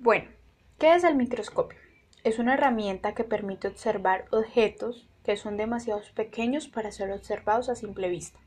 Bueno, ¿qué es el microscopio? Es una herramienta que permite observar objetos que son demasiado pequeños para ser observados a simple vista.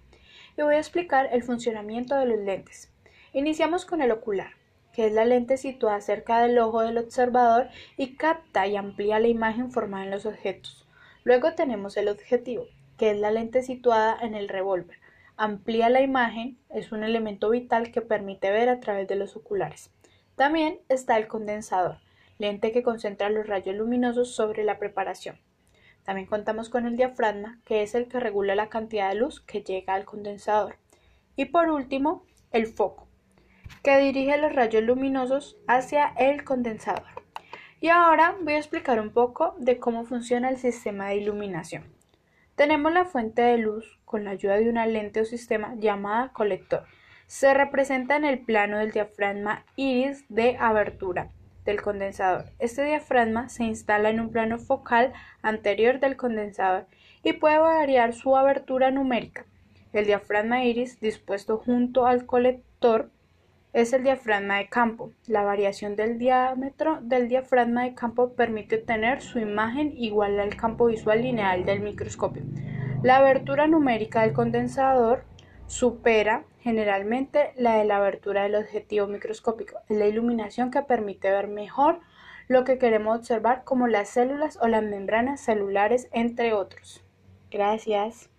Y voy a explicar el funcionamiento de los lentes. Iniciamos con el ocular, que es la lente situada cerca del ojo del observador y capta y amplía la imagen formada en los objetos. Luego tenemos el objetivo, que es la lente situada en el revólver. Amplía la imagen, es un elemento vital que permite ver a través de los oculares. También está el condensador, lente que concentra los rayos luminosos sobre la preparación. También contamos con el diafragma, que es el que regula la cantidad de luz que llega al condensador. Y por último, el foco, que dirige los rayos luminosos hacia el condensador. Y ahora voy a explicar un poco de cómo funciona el sistema de iluminación. Tenemos la fuente de luz con la ayuda de una lente o sistema llamada colector. Se representa en el plano del diafragma iris de abertura del condensador. Este diafragma se instala en un plano focal anterior del condensador y puede variar su abertura numérica. El diafragma iris dispuesto junto al colector es el diafragma de campo. La variación del diámetro del diafragma de campo permite obtener su imagen igual al campo visual lineal del microscopio. La abertura numérica del condensador supera generalmente la de la abertura del objetivo microscópico. Es la iluminación que permite ver mejor lo que queremos observar como las células o las membranas celulares, entre otros. Gracias.